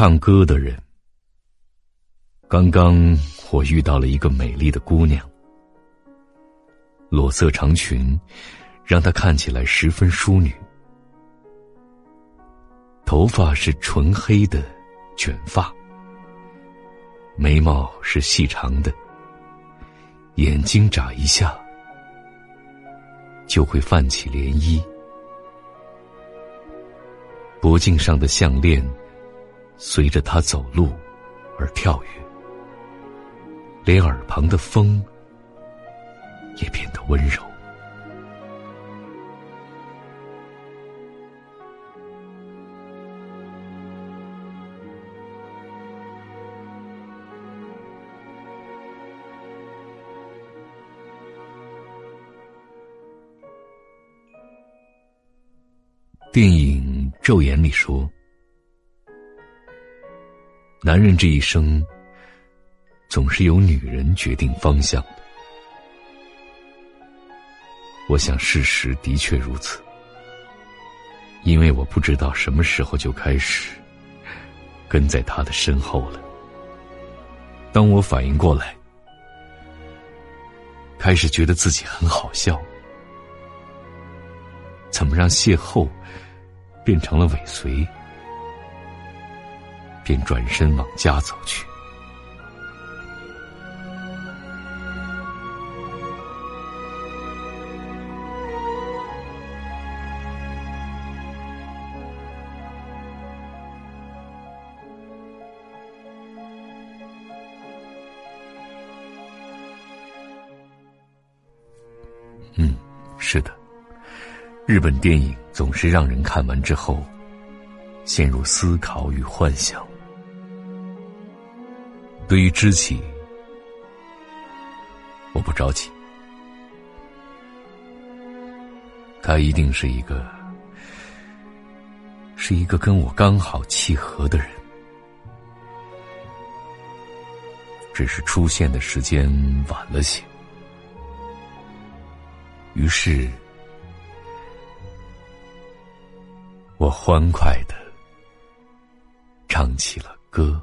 唱歌的人。刚刚我遇到了一个美丽的姑娘，裸色长裙让她看起来十分淑女，头发是纯黑的卷发，眉毛是细长的，眼睛眨一下就会泛起涟漪，脖颈上的项链随着他走路而跳跃。连耳旁的风也变得温柔。电影《昼颜》里说：“男人这一生。”总是由女人决定方向的。我想事实的确如此，因为我不知道什么时候就开始跟在他的身后了。当我反应过来，开始觉得自己很好笑，怎么让邂逅变成了尾随，便转身往家走去。嗯，是的，日本电影总是让人看完之后陷入思考与幻想。对于知己，我不着急，他一定是一个是一个跟我刚好契合的人，只是出现的时间晚了些。于是，我欢快的唱起了歌。